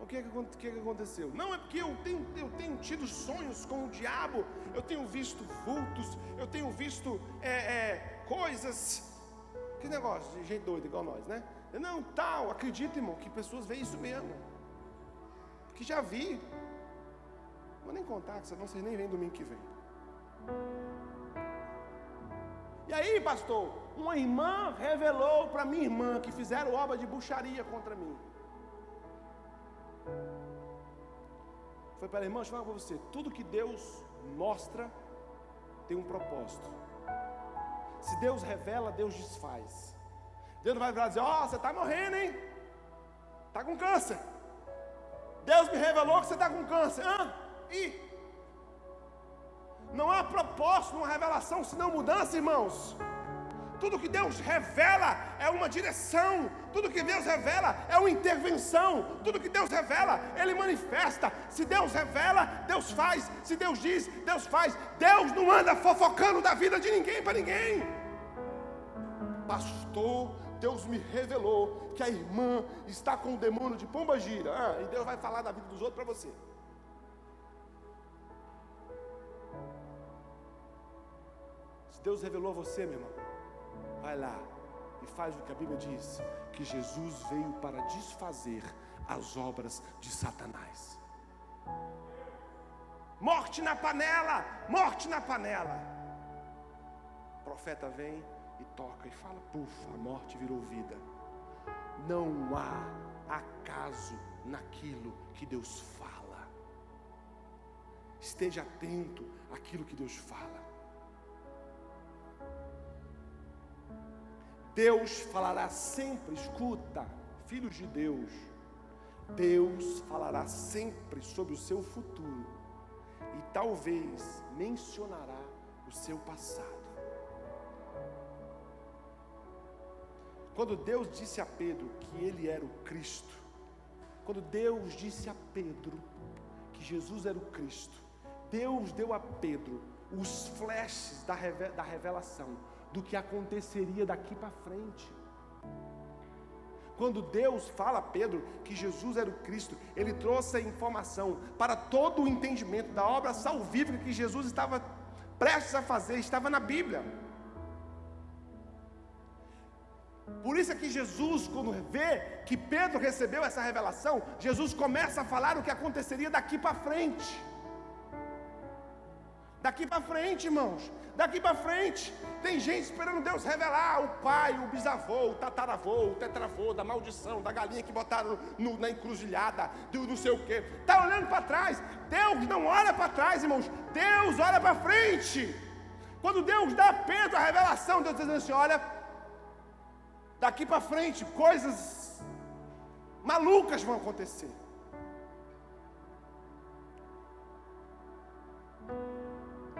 O que, que, que, aconteceu? Não, é porque eu tenho, eu tenho tido sonhos com o diabo, eu tenho visto vultos, eu tenho visto é, é, coisas. Que negócio de gente doida igual nós, né? Não, tal, acredita, irmão, que pessoas veem isso mesmo. Que já vi. Vou nem contar, senão vocês nem vêm domingo que vem. E aí, pastor, uma irmã revelou para minha irmã que fizeram obra de bucharia contra mim. Foi para a irmã, deixa eu falar para você: tudo que Deus mostra tem um propósito. Se Deus revela, Deus desfaz. Deus não vai virar dizer: Ó, oh, você está morrendo, hein? Está com câncer. Deus me revelou que você está com câncer. Hã? E não há propósito numa revelação senão mudança, irmãos. Tudo que Deus revela é uma direção. Tudo que Deus revela é uma intervenção. Tudo que Deus revela, Ele manifesta. Se Deus revela, Deus faz. Se Deus diz, Deus faz. Deus não anda fofocando da vida de ninguém para ninguém. Pastor, Deus me revelou que a irmã está com o demônio de pomba gira. Ah, e Deus vai falar da vida dos outros para você. Se Deus revelou a você, meu irmão, vai lá e faz o que a Bíblia diz: que Jesus veio para desfazer as obras de Satanás. Morte na panela, morte na panela. O profeta vem e toca e fala: pufa, a morte virou vida. Não há acaso naquilo que Deus fala. Esteja atento àquilo que Deus fala. Deus falará sempre, escuta, filhos de Deus, Deus falará sempre sobre o seu futuro e talvez mencionará o seu passado. Quando Deus disse a Pedro que ele era o Cristo, quando Deus disse a Pedro que Jesus era o Cristo, Deus deu a Pedro os flashes da, revelação do que aconteceria daqui para frente. Quando Deus fala a Pedro que Jesus era o Cristo, ele trouxe a informação para todo o entendimento da obra salvífica que Jesus estava prestes a fazer, estava na Bíblia. Por isso é que Jesus, quando vê que Pedro recebeu essa revelação, Jesus começa a falar o que aconteceria daqui para frente. Daqui para frente, irmãos, daqui para frente, tem gente esperando Deus revelar o pai, o bisavô, o tataravô, o tetravô, da maldição, da galinha que botaram no, na encruzilhada, do não sei o que. Está olhando para trás. Deus não olha para trás, irmãos. Deus olha para frente. Quando Deus dá a Pedro a revelação, Deus diz assim: olha, daqui para frente, coisas malucas vão acontecer.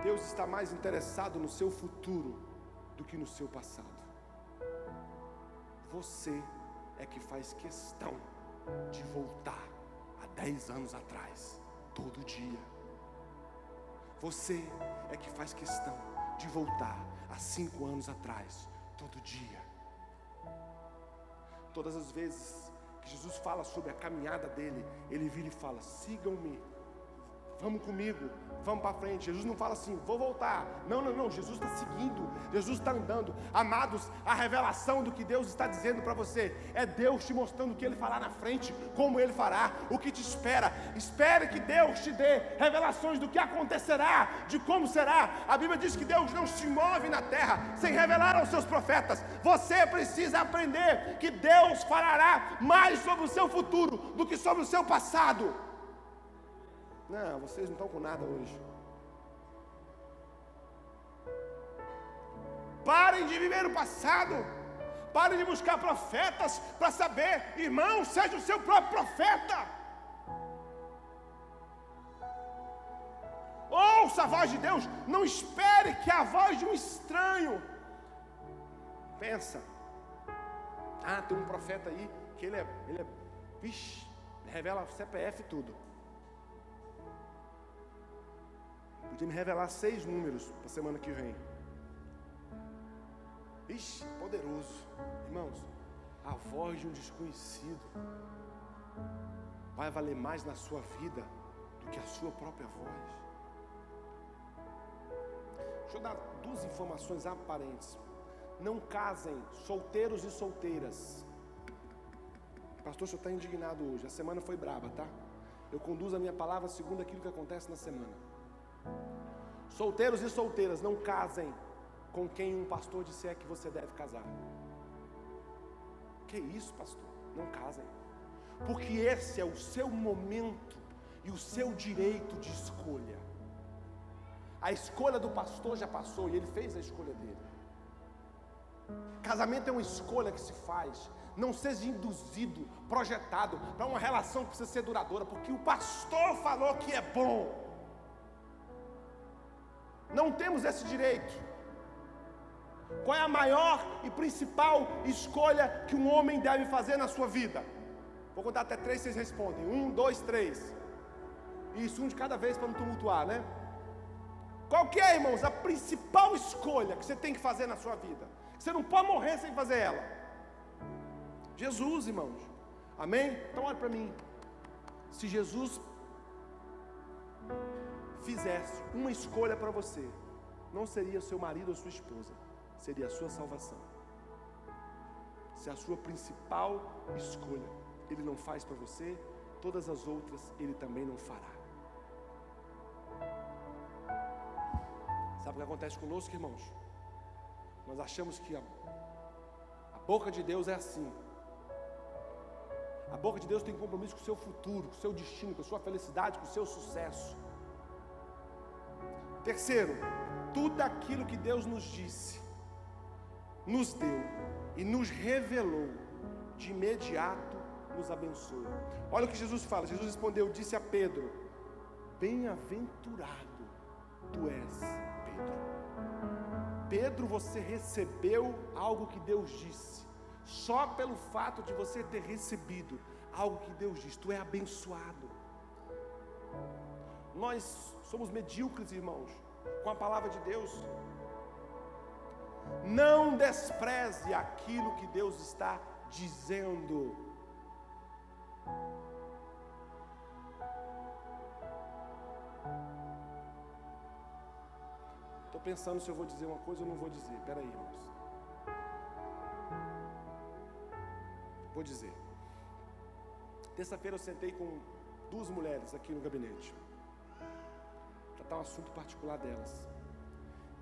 Deus está mais interessado no seu futuro do que no seu passado. Você é que faz questão de voltar a dez anos atrás, todo dia. Você é que faz questão de voltar a cinco anos atrás, todo dia. Todas as vezes que Jesus fala sobre a caminhada dele, ele vira e fala: sigam-me Vamos comigo, vamos para frente. Jesus não fala assim, vou voltar. Não, não, não. Jesus está seguindo, Jesus está andando. Amados, a revelação do que Deus está dizendo para você é Deus te mostrando o que Ele fará na frente, como Ele fará, o que te espera. Espere que Deus te dê revelações do que acontecerá, de como será. A Bíblia diz que Deus não se move na terra sem revelar aos seus profetas. Você precisa aprender que Deus falará mais sobre o seu futuro do que sobre o seu passado. Não, vocês não estão com nada hoje. Parem de viver o passado. Parem de buscar profetas para saber, irmão, seja o seu próprio profeta. Ouça a voz de Deus, não espere que a voz de um estranho. Pensa, ah, tem um profeta aí que ele é, ele é, vixe, revela CPF tudo. Podia me revelar seis números para a semana que vem. Ixi, poderoso. Irmãos, a voz de um desconhecido vai valer mais na sua vida do que a sua própria voz. Deixa eu dar duas informações aparentes. Não casem solteiros e solteiras. Pastor, o senhor está indignado hoje. A semana foi braba, tá? Eu conduzo a minha palavra segundo aquilo que acontece na semana. Solteiros e solteiras, não casem com quem um pastor disser que você deve casar. Que isso, pastor? Não casem. Porque esse é o seu momento e o seu direito de escolha. A escolha do pastor já passou e ele fez a escolha dele. Casamento é uma escolha que se faz. Não seja induzido, projetado para uma relação que precisa ser duradoura, porque o pastor falou que é bom. Não temos esse direito. Qual é a maior e principal escolha que um homem deve fazer na sua vida? Vou contar até três, vocês respondem. Um, dois, três. Isso, um de cada vez para não tumultuar, né? Qual que é, irmãos, a principal escolha que você tem que fazer na sua vida? Você não pode morrer sem fazer ela. Jesus, irmãos. Amém? Então olha para mim. Se Jesus fizesse uma escolha para você, não seria seu marido ou sua esposa, seria a sua salvação. Se a sua principal escolha ele não faz para você, todas as outras ele também não fará. Sabe o que acontece conosco, irmãos? Nós achamos que a, a boca de Deus é assim. A boca de Deus tem compromisso com o seu futuro, com o seu destino, com a sua felicidade, com o seu sucesso. Terceiro, tudo aquilo que Deus nos disse, nos deu e nos revelou, de imediato nos abençoa. Olha o que Jesus fala. Jesus respondeu, disse a Pedro: Bem-aventurado tu és, Pedro. Pedro, você recebeu algo que Deus disse. Só pelo fato de você ter recebido algo que Deus disse, tu é abençoado. Nós somos medíocres, irmãos, com a palavra de Deus. Não despreze aquilo que Deus está dizendo. Estou pensando se eu vou dizer uma coisa ou não vou dizer. Espera aí, irmãos. Vou dizer. Terça-feira eu sentei com duas mulheres aqui no gabinete um assunto particular delas.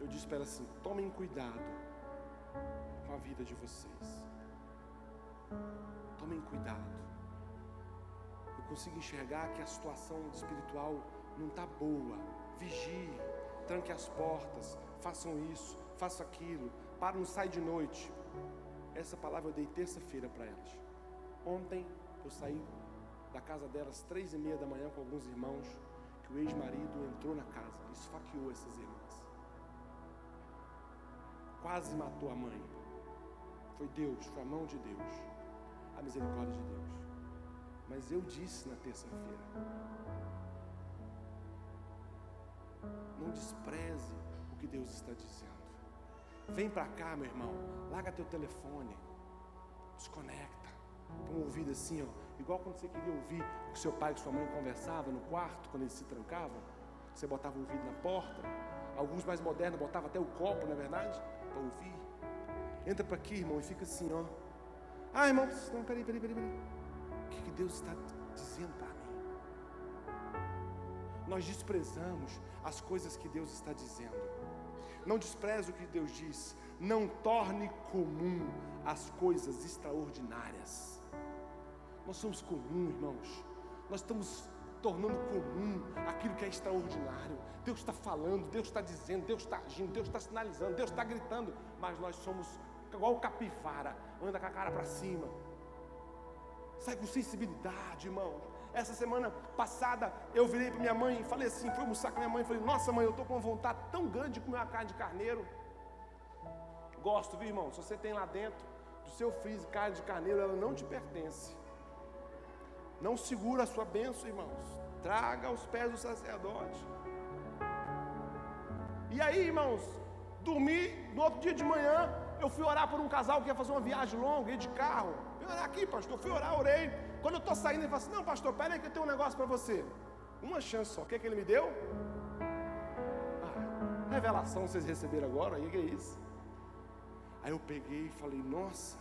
Eu disse para elas assim: tomem cuidado com a vida de vocês. Tomem cuidado. Eu consigo enxergar que a situação espiritual não está boa. Vigie, tranque as portas, façam isso, façam aquilo, para não sair de noite. Essa palavra eu dei terça-feira para elas. Ontem eu saí da casa delas três e meia da manhã com alguns irmãos que o ex-marido entrou na casa, esfaqueou essas irmãs. Quase matou a mãe. Foi Deus, foi a mão de Deus, a misericórdia de Deus. Mas eu disse na terça-feira: não despreze o que Deus está dizendo. Vem para cá, meu irmão, larga teu telefone, desconecta, com o ouvido assim, ó Igual quando você queria ouvir o que seu pai e sua mãe conversavam no quarto, quando eles se trancavam. Você botava o ouvido na porta. Alguns mais modernos botavam até o copo, na é verdade, para ouvir. Entra para aqui, irmão, e fica assim, ó. Ah, irmão, não, peraí, peraí, peraí, peraí. O que, que Deus está dizendo para mim? Nós desprezamos as coisas que Deus está dizendo. Não despreze o que Deus diz. Não torne comum as coisas extraordinárias. Nós somos comum, irmãos. Nós estamos tornando comum aquilo que é extraordinário. Deus está falando, Deus está dizendo, Deus está agindo, Deus está sinalizando, Deus está gritando, mas nós somos igual capivara, anda com a cara para cima. Sai com sensibilidade, irmão. Essa semana passada eu virei para minha mãe e falei assim: fui almoçar com minha mãe falei, nossa mãe, eu estou com uma vontade tão grande de comer uma carne de carneiro. Gosto, viu, irmão? Se você tem lá dentro do seu freezer carne de carneiro, ela não te pertence. Não segura a sua bênção, irmãos. Traga aos pés do sacerdote. E aí, irmãos, dormi, no outro dia de manhã, eu fui orar por um casal que ia fazer uma viagem longa, ia de carro. Fui orar aqui, pastor, fui orar, orei. Quando eu estou saindo, ele falou assim: Não, pastor, peraí que eu tenho um negócio para você. Uma chance só. O que, é que ele me deu? Ah, revelação vocês receberam agora? Aí que é isso? Aí eu peguei e falei: Nossa,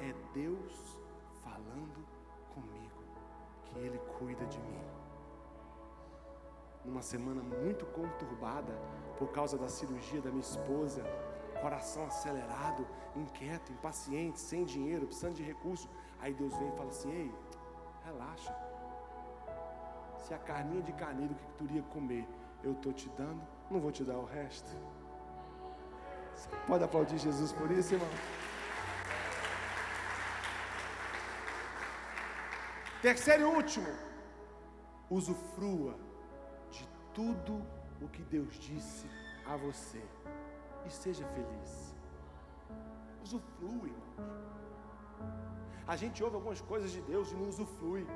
é Deus falando que Ele cuida de mim. Numa semana muito conturbada por causa da cirurgia da minha esposa, coração acelerado, inquieto, impaciente, sem dinheiro, precisando de recursos. Aí Deus vem e fala assim: Ei, relaxa. Se a carninha de carneiro que tu iria comer eu estou te dando, não vou te dar o resto. Você pode aplaudir Jesus por isso, irmão? Terceiro e último, usufrua de tudo o que Deus disse a você e seja feliz. usufrui, irmãos. A gente ouve algumas coisas de Deus e não usufrui.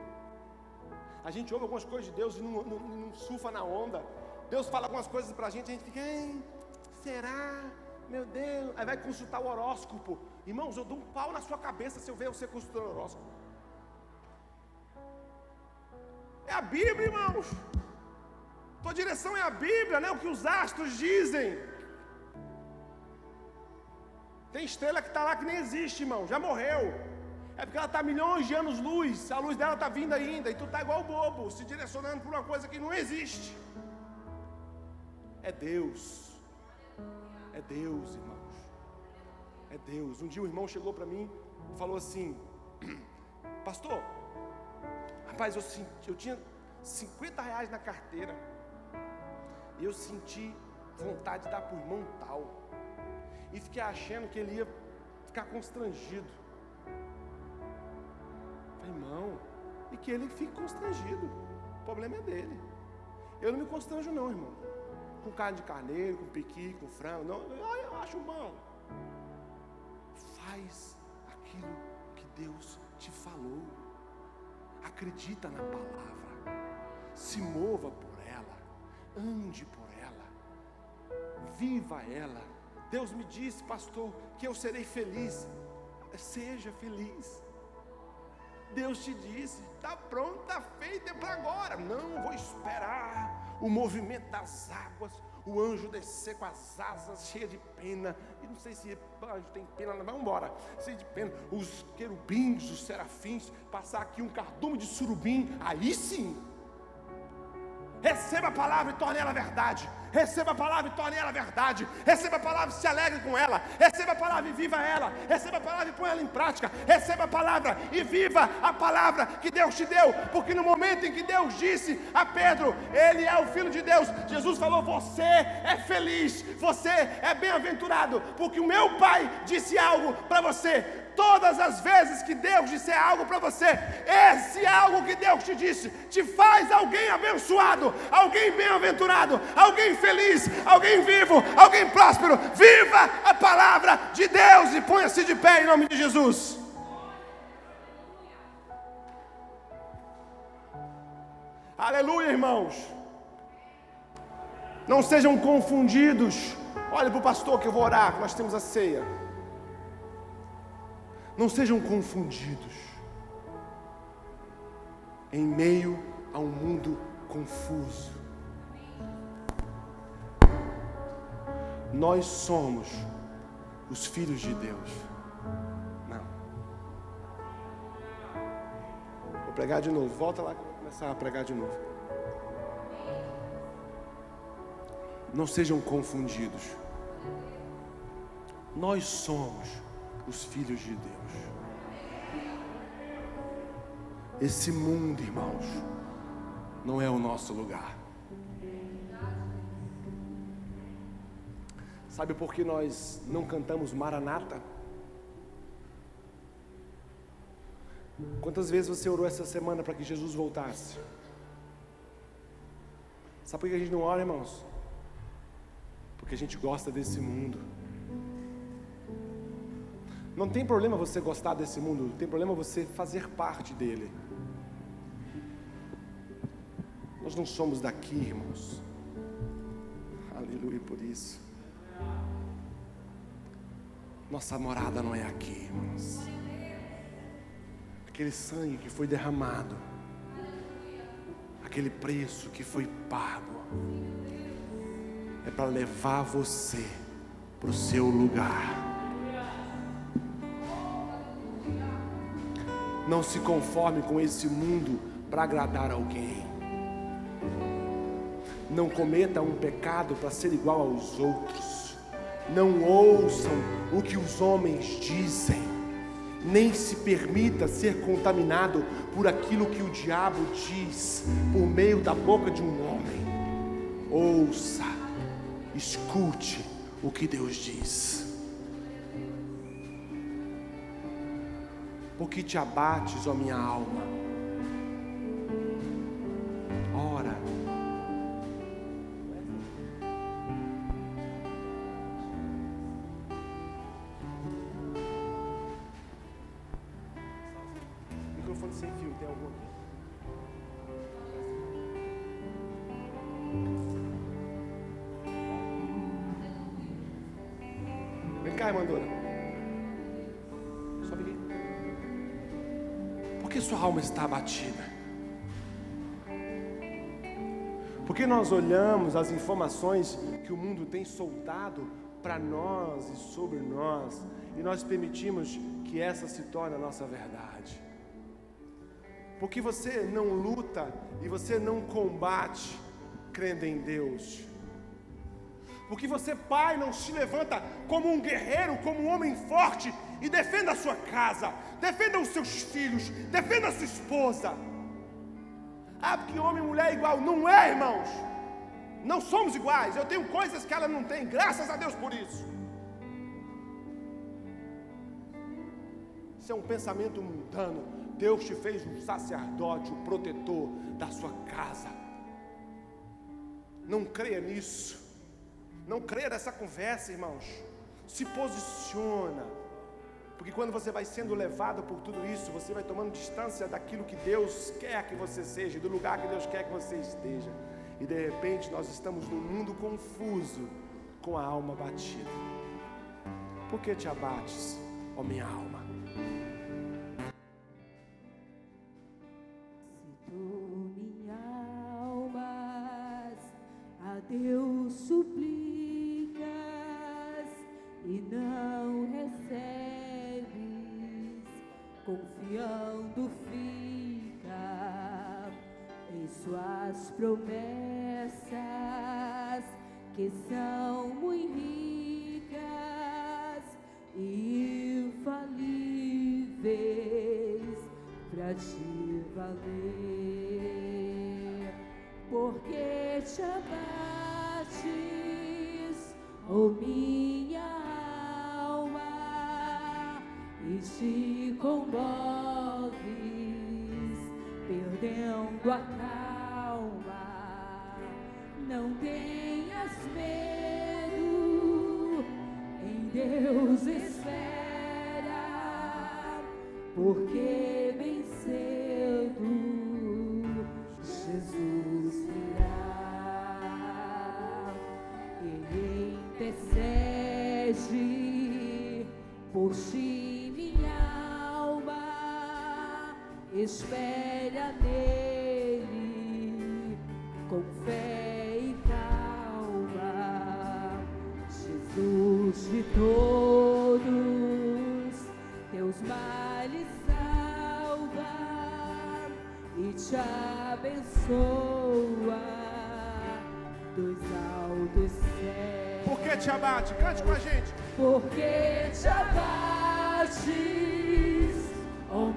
A gente ouve algumas coisas de Deus e não, não, não surfa na onda. Deus fala algumas coisas para a gente, a gente fica, será? Meu Deus. Aí vai consultar o horóscopo. Irmãos, eu dou um pau na sua cabeça se eu ver você consultando o horóscopo. É a Bíblia, irmãos. Tua direção é a Bíblia, não é o que os astros dizem. Tem estrela que está lá que nem existe, irmão, já morreu. É porque ela está milhões de anos luz, a luz dela está vindo ainda, e tu está igual bobo, se direcionando por uma coisa que não existe. É Deus. É Deus, irmãos. É Deus. Um dia um irmão chegou para mim e falou assim: Pastor, rapaz, eu, senti, eu tinha 50 reais na carteira. E eu senti vontade de dar para o irmão tal. E fiquei achando que ele ia ficar constrangido. Falei, irmão, e que ele fique constrangido. O problema é dele. Eu não me constranjo, não, irmão. Com carne de carneiro, com piqui, com frango. Não, eu acho bom. Faz aquilo que Deus te falou. Acredita na palavra. Se mova por ela. Ande por ela. Viva ela. Deus me disse, pastor, que eu serei feliz. Seja feliz. Deus te disse, está pronto, está feito, é para agora. Não, vou esperar o movimento das águas, o anjo descer com as asas cheias de pena. E não sei se anjo tem pena, vamos embora. Cheio de pena. Os querubins, os serafins, passar aqui um cardume de surubim. Aí sim Receba a palavra e torne ela verdade. Receba a palavra e torne ela verdade. Receba a palavra e se alegre com ela. Receba a palavra e viva ela. Receba a palavra e põe ela em prática. Receba a palavra e viva a palavra que Deus te deu. Porque no momento em que Deus disse a Pedro, Ele é o Filho de Deus, Jesus falou: Você é feliz, você é bem-aventurado, porque o meu Pai disse algo para você todas as vezes que Deus disser algo para você, esse algo que Deus te disse te faz alguém abençoado, alguém bem-aventurado, alguém feliz, alguém vivo, alguém próspero. Viva a palavra de Deus e ponha-se de pé em nome de Jesus. Aleluia, irmãos. Não sejam confundidos. Olha para o pastor que eu vou orar, nós temos a ceia. Não sejam confundidos em meio a um mundo confuso. Nós somos os filhos de Deus. Não. Vou pregar de novo. Volta lá começar a pregar de novo. Não sejam confundidos. Nós somos os filhos de Deus. Esse mundo, irmãos, não é o nosso lugar. Sabe por que nós não cantamos Maranata? Quantas vezes você orou essa semana para que Jesus voltasse? Sabe por que a gente não ora, irmãos? Porque a gente gosta desse mundo. Não tem problema você gostar desse mundo, tem problema você fazer parte dele. Nós não somos daqui, irmãos. Aleluia por isso. Nossa morada não é aqui, irmãos. Aquele sangue que foi derramado, aquele preço que foi pago, é para levar você para o seu lugar. Não se conforme com esse mundo para agradar alguém. Não cometa um pecado para ser igual aos outros. Não ouçam o que os homens dizem. Nem se permita ser contaminado por aquilo que o diabo diz por meio da boca de um homem. Ouça, escute o que Deus diz. Por que te abates, ó minha alma? Olhamos as informações que o mundo tem soltado para nós e sobre nós, e nós permitimos que essa se torne a nossa verdade. Porque você não luta e você não combate crendo em Deus. Porque você, pai, não se levanta como um guerreiro, como um homem forte e defenda a sua casa, defenda os seus filhos, defenda a sua esposa. Ah, porque homem e mulher é igual. Não é, irmãos. Não somos iguais. Eu tenho coisas que ela não tem, graças a Deus por isso. Isso é um pensamento mundano. Deus te fez um sacerdote, o um protetor da sua casa. Não creia nisso. Não creia nessa conversa, irmãos. Se posiciona. Porque quando você vai sendo levado por tudo isso, você vai tomando distância daquilo que Deus quer que você seja, do lugar que Deus quer que você esteja. E de repente nós estamos num mundo confuso, com a alma batida. Por que te abates, ó minha alma? Céus. Por que te abate? Cante com a gente. Porque te abates, oh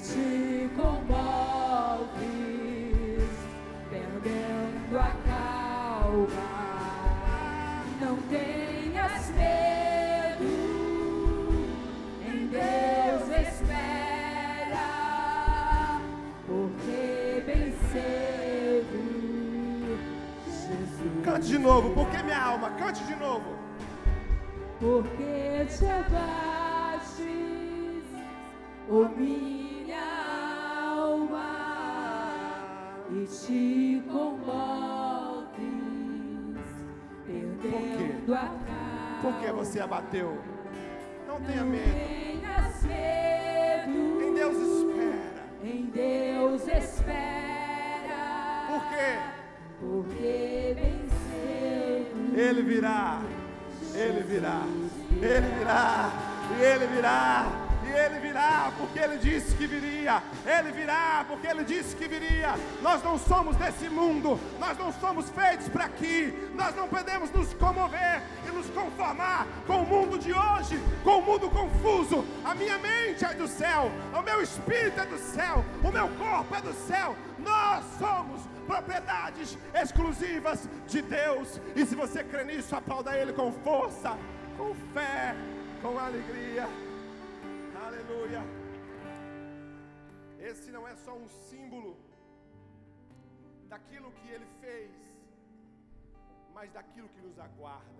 te comoves, de novo, porque minha alma, cante de novo. Porque te abates, oh minha e te comoves, perdendo a calma. Por que você abateu? Não tenha medo. Medo. Em Deus espera. Em Deus espera. Por quê? Porque venceu. Ele virá. Ele virá. Ele virá. E ele virá. E ele virá, porque ele disse que viria. Ele virá, porque ele disse que viria. Nós não somos desse mundo, nós não somos feitos para aqui. Nós não podemos nos comover e nos conformar com o mundo de hoje, com o mundo confuso. A minha mente é do céu, o meu espírito é do céu, o meu corpo é do céu. Nós somos propriedades exclusivas de Deus. E se você crê nisso, aplauda Ele com força, com fé, com alegria. Aleluia. Esse não é só um símbolo daquilo que ele fez, mas daquilo que nos aguarda.